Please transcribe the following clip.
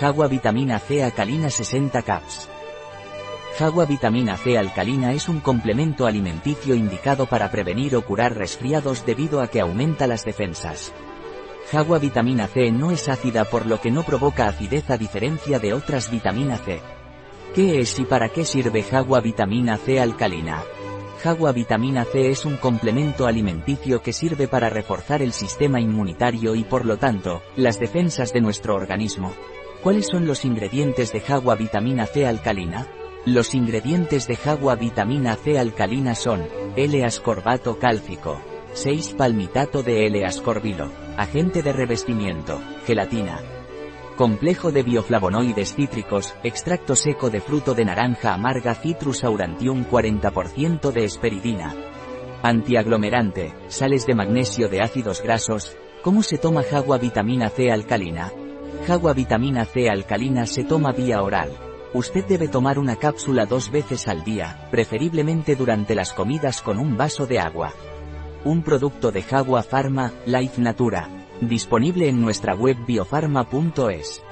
Jagua vitamina C alcalina 60 caps. Jagua vitamina C alcalina es un complemento alimenticio indicado para prevenir o curar resfriados debido a que aumenta las defensas. Jagua vitamina C no es ácida por lo que no provoca acidez a diferencia de otras vitamina C. ¿Qué es y para qué sirve Jagua vitamina C alcalina? Jagua vitamina C es un complemento alimenticio que sirve para reforzar el sistema inmunitario y por lo tanto, las defensas de nuestro organismo. ¿Cuáles son los ingredientes de Jagua vitamina C alcalina? Los ingredientes de Jagua vitamina C alcalina son, L-ascorbato cálcico, 6 palmitato de L-ascorbilo, agente de revestimiento, gelatina. Complejo de bioflavonoides cítricos, extracto seco de fruto de naranja amarga Citrus aurantium 40% de esperidina. Antiaglomerante, sales de magnesio de ácidos grasos. ¿Cómo se toma Jagua vitamina C alcalina? Jagua vitamina C alcalina se toma vía oral. Usted debe tomar una cápsula dos veces al día, preferiblemente durante las comidas con un vaso de agua. Un producto de Jagua Pharma, Life Natura. Disponible en nuestra web biofarma.es.